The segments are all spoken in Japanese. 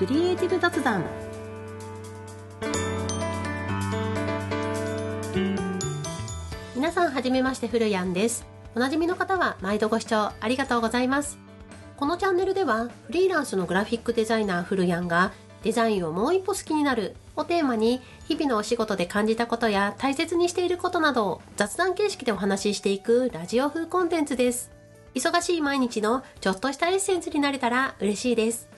クリエイティブ雑談。皆さんはじめましてふるやんです。おなじみの方は毎度ご視聴ありがとうございます。このチャンネルではフリーランスのグラフィックデザイナーふるやんがデザインをもう一歩好きになるをテーマに日々のお仕事で感じたことや大切にしていることなどを雑談形式でお話ししていくラジオ風コンテンツです。忙しい毎日のちょっとしたエッセンスになれたら嬉しいです。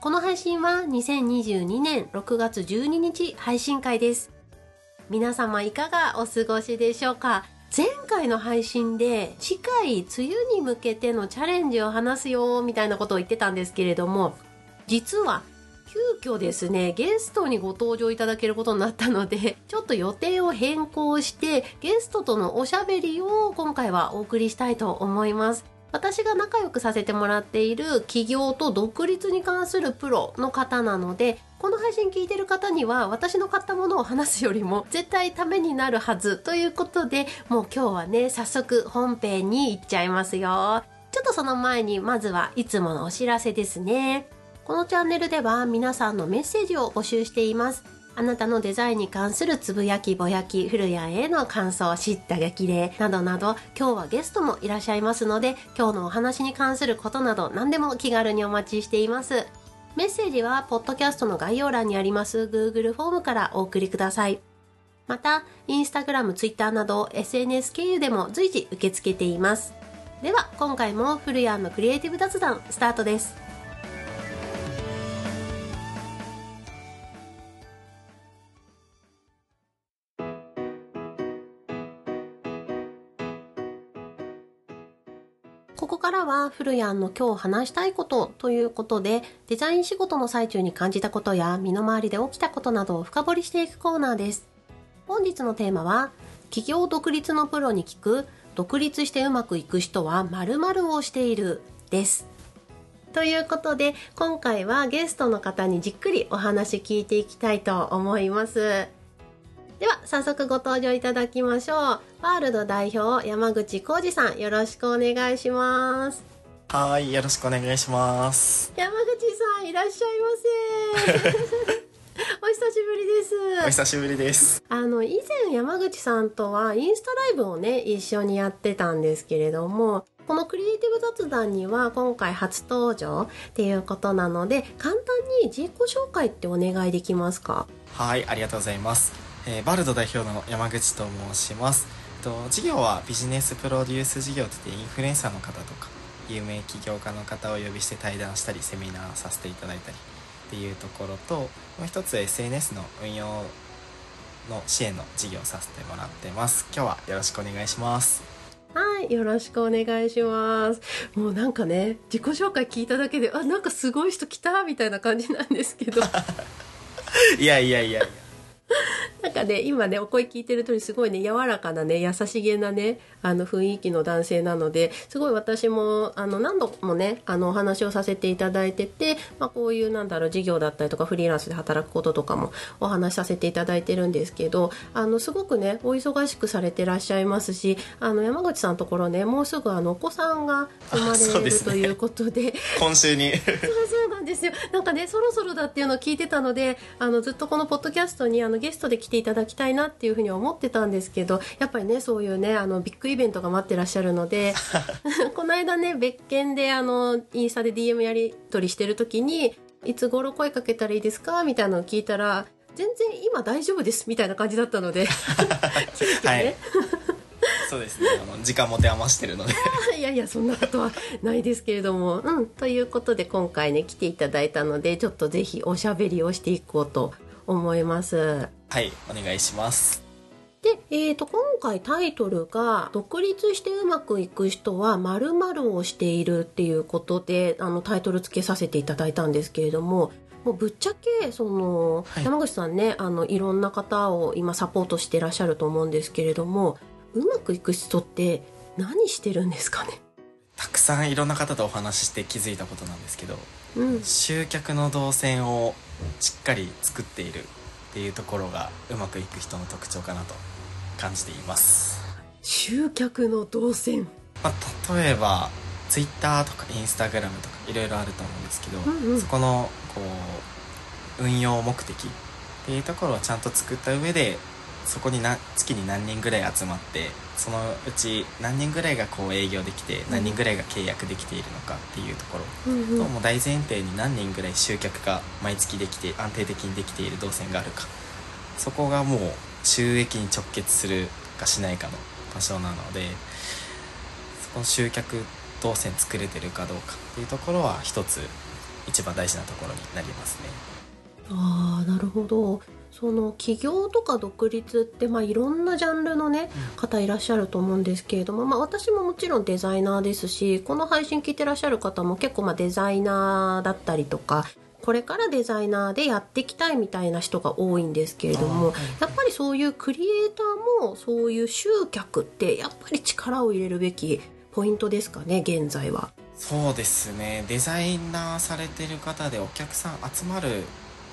この配信は2022年6月12日配信会です。皆様いかがお過ごしでしょうか？前回の配信で次回梅雨に向けてのチャレンジを話すよみたいなことを言ってたんですけれども実は急遽ですね、ゲストにご登場いただけることになったので、ちょっと予定を変更して、ゲストとのおしゃべりを今回はお送りしたいと思います。私が仲良くさせてもらっている企業と独立に関するプロの方なので、この配信聞いてる方には私の買ったものを話すよりも絶対ためになるはずということで、もう今日はね、早速本編に行っちゃいますよ。ちょっとその前にまずはいつものお知らせですね。このチャンネルでは皆さんのメッセージを募集しています。あなたのデザインに関するつぶやき、ぼやき、古谷への感想、知った激励などなど、今日はゲストもいらっしゃいますので、今日のお話に関することなど何でも気軽にお待ちしています。メッセージは、ポッドキャストの概要欄にあります Google フォームからお送りください。また、インスタグラム、ツイッターなど SNS 経由でも随時受け付けています。では、今回も古谷のクリエイティブ雑談スタートです。は、フルヤンの今日話したいことということで、デザイン仕事の最中に感じたことや身の回りで起きたことなどを深掘りしていくコーナーです。本日のテーマは、企業独立のプロに聞く、独立してうまくいく人は〇〇をしている、です。ということで、今回はゲストの方にじっくりお話聞いていきたいと思います。では、早速ご登場いただきましょう。ワールド代表、山口浩二さん、よろしくお願いします。はい、よろしくお願いします。山口さん、いらっしゃいませ。お久しぶりです。お久しぶりです。あの、以前山口さんとはインスタライブをね、一緒にやってたんですけれども、このクリエイティブ雑談には今回初登場っていうことなので、簡単に自己紹介ってお願いできますか？はい、ありがとうございます。えー、バルド代表の山口と申します。と事業はビジネスプロデュース事業といってインフルエンサーの方とか有名起業家の方をお呼びして対談したりセミナーさせていただいたりっていうところともう一つ SNS の運用の支援の事業をさせてもらってます今日はよろしくお願いしますはい、よろしくお願いします。もうなんかね、自己紹介聞いただけで、あ、なんかすごい人来たみたいな感じなんですけど。いやいやいやいや。なんかね、今ね、お声聞いてる通りすごいね、柔らかなね、優しげなね、あの雰囲気の男性なので、すごい私も、あの、何度もね、あの、お話をさせていただいてて、まあ、こういうなんだろう、事業だったりとか、フリーランスで働くこととかもお話しさせていただいてるんですけど、あの、すごくね、お忙しくされてらっしゃいますし、あの、山口さんのところね、もうすぐあの、お子さんが生まれるということで、今週に。そうで。なんかね、そろそろだっていうのを聞いてたので、あの、ずっとこのポッドキャストにあの、ゲストで来ていただきたいなっていうふうに思ってたんですけどやっぱりねそういうねあのビッグイベントが待ってらっしゃるので この間ね別件であのインスタで DM やり取りしてる時にいつ頃声かけたらいいですかみたいなのを聞いたら全然今大丈夫ですみたいな感じだったので はい、そうですね。あの時間持て余してるので。いやいやそんなことはないですけれども。うんということで今回ね来ていただいたのでちょっとぜひおしゃべりをしていこうと思います。はいお願いします。で、えーと、今回タイトルが、独立してうまくいく人は〇〇をしているっていうことで、あの、タイトル付けさせていただいたんですけれども、もうぶっちゃけ、その、はい、山口さんね、あの、いろんな方を今サポートしてらっしゃると思うんですけれども、うまくいく人って何してるんですかね？たくさんいろんな方とお話しして気づいたことなんですけど、うん、集客の動線をしっかり作っているっていうところがうまくいく人の特徴かなと感じています。集客の動線、まあ、例えば Twitter とか Instagram とかいろいろあると思うんですけど、うんうん。そこのこう運用目的っていうところをちゃんと作った上でそこにな月に何人ぐらい集まってそのうち何人ぐらいがこう営業できて何人ぐらいが契約できているのかっていうところうんうん。ともう大前提に何人ぐらい集客が毎月できて安定的にできている動線があるか。そこがもう収益に直結するかしないかの場所なのでそこの集客動線作れてるかどうかっていうところは一つ一番大事なところになりますね。ああなるほどその起業とか独立って、まあ、いろんなジャンルのね方いらっしゃると思うんですけれども、まあ、私ももちろんデザイナーですしこの配信聞いてらっしゃる方も結構まあデザイナーだったりとかこれからデザイナーでやっていきたいみたいな人が多いんですけれどもやっぱりそういうクリエイターもそういう集客ってやっぱり力を入れるべきポイントですかね現在は。そうですね。デザイナーされてる方でお客さん集まる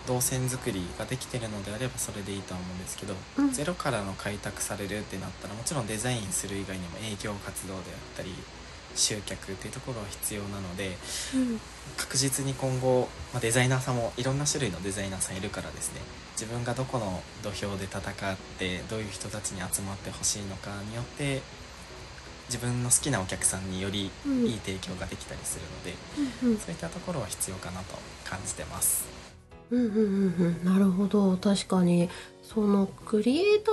動線作りができてるのであればそれでいいとは思うんですけど、うん。ゼロからの開拓されるってなったらもちろんデザインする以外にも営業活動であったり集客っていうところは必要なので確実に今後、まあ、デザイナーさんもいろんな種類のデザイナーさんいるからですね。自分がどこの土俵で戦ってどういう人たちに集まってほしいのかによって自分の好きなお客さんによりうん。いい提供ができたりするので、うんうん。そういったところは必要かなと感じてます。うんうんうんなるほど。確かに。そのクリエイタ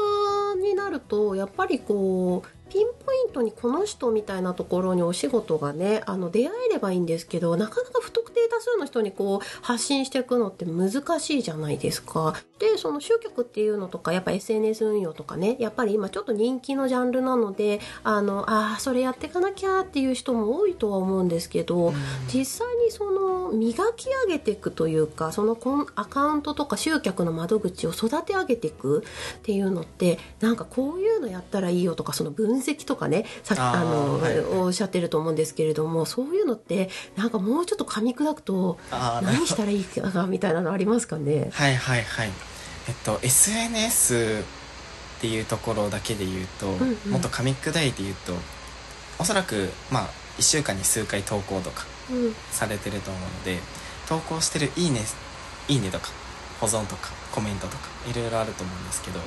ーになるとやっぱりこうピンポイントにこの人みたいなところにお仕事がねあの出会えればいいんですけどなかなか不特定多数の人にこう発信していくのって難しいじゃないですか。でその集客っていうのとかやっぱ SNS 運用とかねやっぱり今ちょっと人気のジャンルなのであのあーそれやっていかなきゃっていう人も多いとは思うんですけど、実際にその磨き上げていくというかそのコンアカウントとか集客の窓口を育て上げていくっていうのってなんかこういうのやったらいいよとかその分析とかねさあの、はいおっしゃってると思うんですけれどもそういうのってなんかもうちょっと噛み砕くと何したらいいかみたいなのありますかね？はいはいはい。えっと SNS っていうところだけで言うと、んうんもっと噛み砕いて言うとおそらくまあ1週間に数回投稿とかうんされてると思うので投稿してる「いいね」いいねとか保存とかコメントとかいろいろあると思うんですけど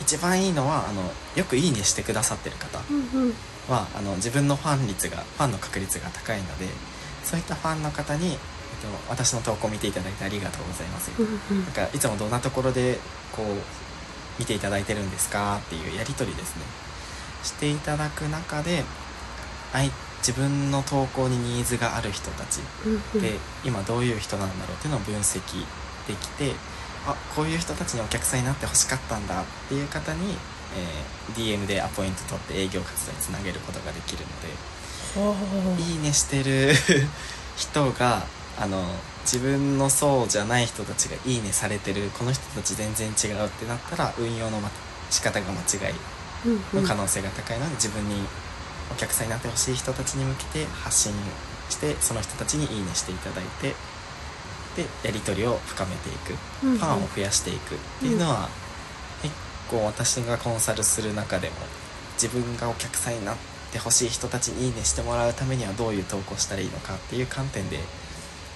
一番いいのはあのよく「いいね」してくださってる方うんうん。はあの自分のファン率がファンの確率が高いのでそういったファンの方に、えっと、私の投稿を見ていただいてありがとうございます、うんうん。なんかいつもどんなところでこう見ていただいてるんですかっていうやり取りですね。していただく中であい自分の投稿にニーズがある人たちで今どういう人なんだろうっていうのを分析できてあこういう人たちにお客さんになってほしかったんだっていう方に、えー DM でアポイント取って営業活動につなげることができるので。いいねしてる。人があの自分のそうじゃない人たちがいいねされてる。この人たち全然違うってなったら運用のま仕方が間違いの可能性が高いので自分にお客さんになってほしい人たちに向けて発信してその人たちにいいねしていただいてでやり取りを深めていく。うんうん。ファンを増やしていくっていうのは結構私がコンサルする中でも自分がお客さんになってほしい人たちにいいねしてもらうためにはどういう投稿したらいいのかっていう観点で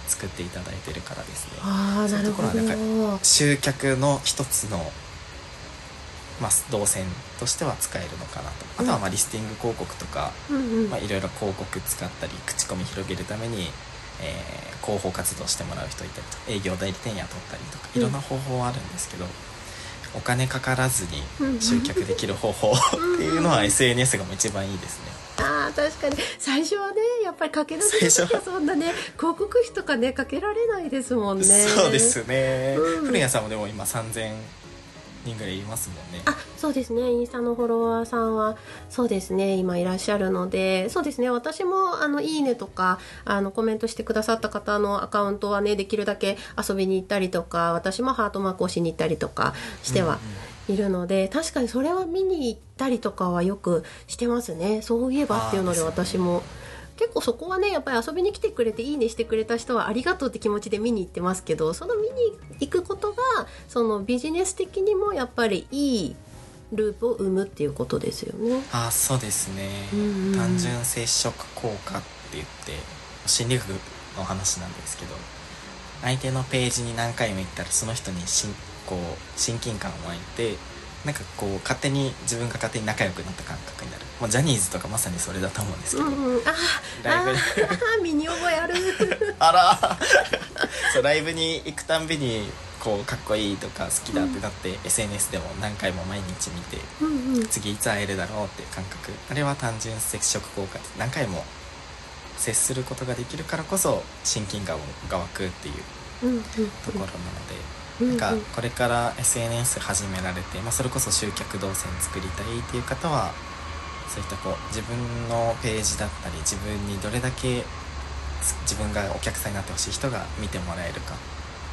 作っていただいてるからですね。ああなるほそういうところど。集客の一つの、まあ、動線としては使えるのかなと。あとはまあリスティング広告とか、うんうん。まあ、いろいろ広告使ったり口コミ広げるために、えー広報活動してもらう人いたりとか営業代理店雇ったりとかいろんな方法はあるんですけど、お金かからずに集客できる方法っていうのは SNS が一番いいですね。あー確かに。最初はねやっぱりかけられる最初は。時はそんなね広告費とかねかけられないですもんね。そうですね、うん。古谷さんもでも今3000人ぐらいいますもんね。あそうですね。インスタのフォロワーさんはそうですね。今いらっしゃるのでそうですね。私もあのいいねとかあのコメントしてくださった方のアカウントはねできるだけ遊びに行ったりとか私もハートマークをしに行ったりとかしてはいるので、確かにそれは見に行ったりとかはよくしてますね。そういえばっていうので私も。結構そこはねやっぱり遊びに来てくれていいねしてくれた人はありがとうって気持ちで見に行ってますけどその見に行くことがそのビジネス的にもやっぱりいいループを生むっていうことですよね。あそうですね、うんうん単純接触効果って言って心理学の話なんですけど相手のページに何回も行ったらその人にしんこう親近感を湧いてなんかこう勝手に自分が勝手に仲良くなった感覚になる、まあ、ジャニーズとかまさにそれだと思うんですけど、うんうん、あライブ身に覚えある。あら。そうライブに行くたんびにこうかっこいいとか好きだってなって、SNS でも何回も毎日見てうんうん。次いつ会えるだろうっていう感覚。あれは単純接触効果で何回も接することができるからこそ親近感が湧くっていううんうんところなので、うんなんかこれから SNS 始められて、まあ、それこそ集客動線作りたいっていう方はそういったこう自分のページだったり自分にどれだけつ自分がお客さんになってほしい人が見てもらえるか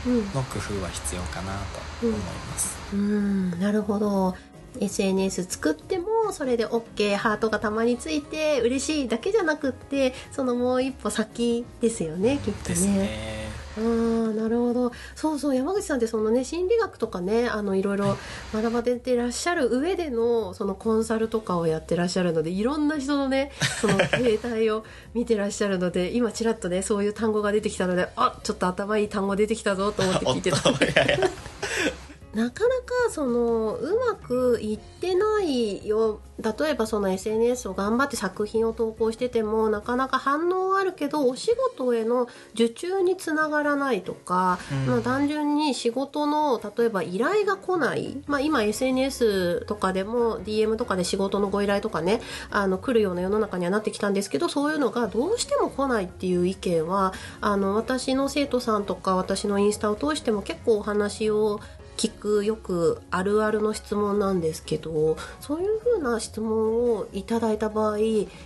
うん。の工夫は必要かなと思います。うん。なるほど。SNS 作ってもそれで OK ハートがたまについて嬉しいだけじゃなくってそのもう一歩先ですよねきっとね。ね。あーなるほどそうそう山口さんってそのね心理学とかねあのいろいろ学ばれてらっしゃる上でのそのコンサルとかをやってらっしゃるのでいろんな人のねその形態を見てらっしゃるので今ちらっとねそういう単語が出てきたのであちょっと頭いい単語出てきたぞと思って聞いてた なかなかそのうまくいってないよ。例えばその SNS を頑張って作品を投稿しててもなかなか反応はあるけどお仕事への受注につながらないとか、うん。まあ、単純に仕事の例えば依頼が来ない、まあ、今 SNS とかでも DM とかで仕事のご依頼とかねあの来るような世の中にはなってきたんですけどそういうのがどうしても来ないっていう意見はあの私の生徒さんとか私のインスタを通しても結構お話を聞くよくあるあるの質問なんですけどそういうふうな質問をいただいた場合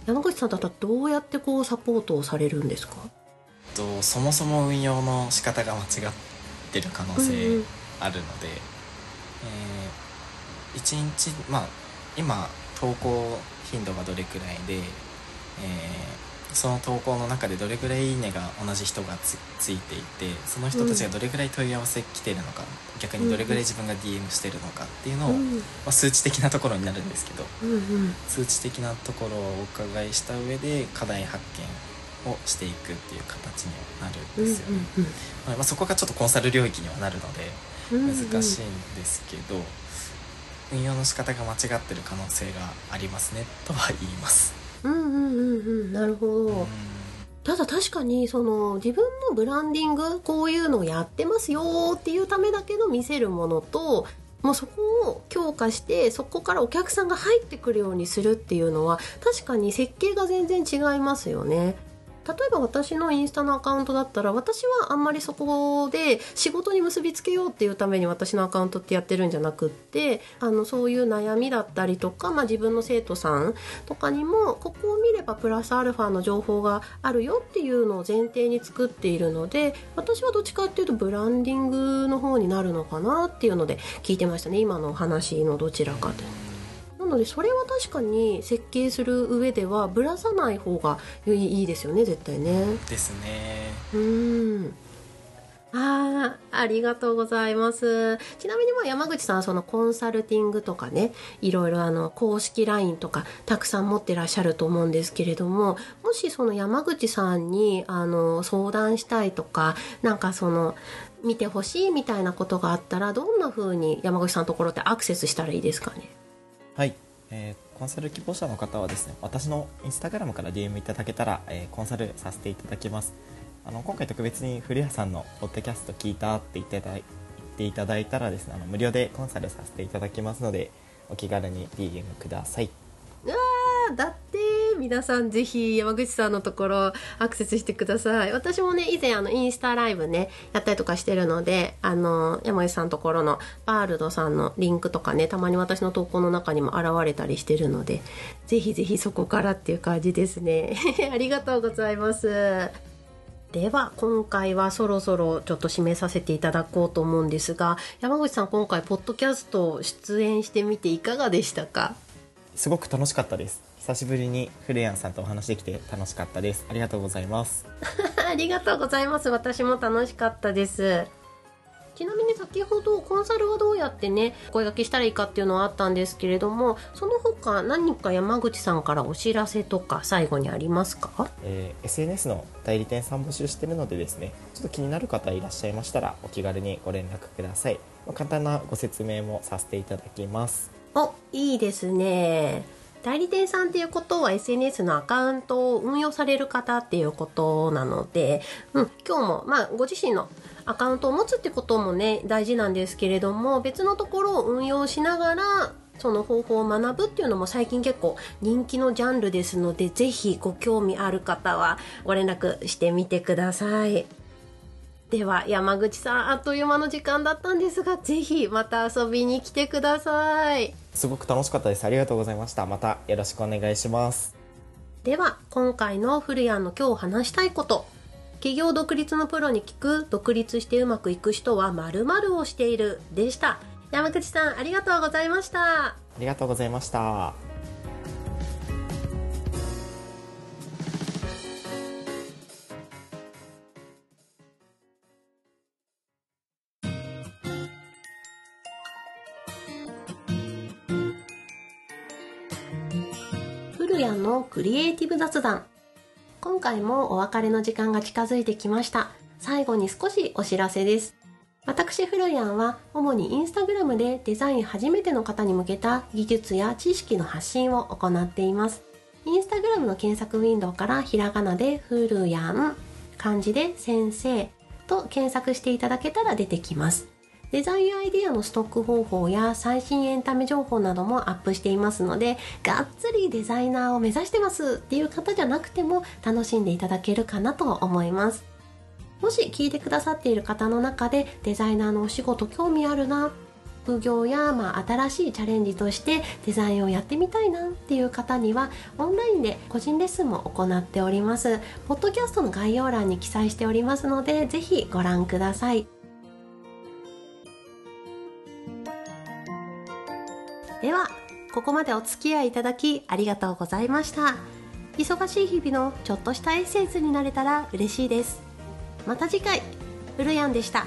山口さんだったらどうやってこうサポートをされるんですか？とそもそも運用の仕方が間違ってる可能性あるので、えー、1日まあ今投稿頻度がどれくらいで、えーその投稿の中でどれくらいいいねが同じ人がつついていてその人たちがどれくらい問い合わせ来てるのか、逆にどれくらい自分が DM してるのかっていうのを、うん。まあ、数値的なところになるんですけどうんうん。数値的なところをお伺いした上で課題発見をしていくっていう形にはなるんですよね。まあ、そこがちょっとコンサル領域にはなるのでうんうん。難しいんですけど、運用の仕方が間違ってる可能性がありますねとは言います。うんうんうんうんなるほど、ただ確かにその自分のブランディングこういうのをやってますよっていうためだけの見せるものともうそこを強化してそこからお客さんが入ってくるようにするっていうのは確かに設計が全然違いますよね。例えば私のインスタのアカウントだったら私はあんまりそこで仕事に結びつけようっていうために私のアカウントってやってるんじゃなくってあのそういう悩みだったりとか、まあ、自分の生徒さんとかにもここを見ればプラスアルファの情報があるよっていうのを前提に作っているので私はどっちかっていうとブランディングの方になるのかなっていうので聞いてましたね今のお話のどちらかで。なのでそれは確かに設計する上ではぶらさない方がいいですよね絶対ね。ですね。うーんあーありがとうございますちなみにまあ山口さんはそのコンサルティングとかねいろいろあの公式 LINE とかたくさん持ってらっしゃると思うんですけれどももしその山口さんにあの相談したいとかなんかその見てほしいみたいなことがあったらどんな風に山口さんのところってアクセスしたらいいですかね？はい、えーコンサル希望者の方はですね私のインスタグラムから DM いただけたら、えーコンサルさせていただきます。あの今回特別に古谷さんのポッドキャスト聞いたって言っていただい言っていただいたらですねあの無料でコンサルさせていただきますのでお気軽に DM ください。うわーだって皆さんぜひ山口さんのところアクセスしてください。私もね以前あのインスタライブねやったりとかしてるのであの山口さんのところのバールドさんのリンクとかねたまに私の投稿の中にも現れたりしてるのでぜひぜひそこからっていう感じですね。ありがとうございます。では今回はそろそろちょっと締めさせていただこうと思うんですが山口さん今回ポッドキャスト出演してみていかがでしたか？すごく楽しかったです。久しぶりに古谷さんとお話できて楽しかったです。ありがとうございます。ありがとうございます。私も楽しかったです。ちなみに先ほどコンサルはどうやってね声掛けしたらいいかっていうのはあったんですけれどもその他何か山口さんからお知らせとか最後にありますか？えー SNS の代理店さん募集してるのでですねちょっと気になる方いらっしゃいましたらお気軽にご連絡ください、まあ簡単なご説明もさせていただきます。おいいですね代理店さんっていうことは SNS のアカウントを運用される方っていうことなので、うん、今日も、まあ、ご自身のアカウントを持つってこともね大事なんですけれども別のところを運用しながらその方法を学ぶっていうのも最近結構人気のジャンルですのでぜひご興味ある方はご連絡してみてください。では山口さんあっという間の時間だったんですがぜひまた遊びに来てください。すごく楽しかったです。ありがとうございました。またよろしくお願いします。では今回の古谷の今日話したいこと。企業独立のプロに聞く独立してうまくいく人は〇〇をしている。でした。山口さんありがとうございました。ありがとうございました古谷のクリエイティブ雑談。今回もお別れの時間が近づいてきました。最後に少しお知らせです。私フルヤンは主にインスタグラムでデザイン初めての方に向けた技術や知識の発信を行っています。インスタグラムの検索ウィンドウからひらがなでフルヤン漢字で先生と検索していただけたら出てきます。デザインアイデアのストック方法や最新エンタメ情報などもアップしていますのでがっつりデザイナーを目指してますっていう方じゃなくても楽しんでいただけるかなと思います。もし聞いてくださっている方の中でデザイナーのお仕事興味あるな副業や、まあ、新しいチャレンジとしてデザインをやってみたいなっていう方にはオンラインで個人レッスンも行っております。ポッドキャストの概要欄に記載しておりますのでぜひご覧ください。ではここまでお付き合いいただきありがとうございました。忙しい日々のちょっとしたエッセンスになれたら嬉しいです。また次回うるやんでした。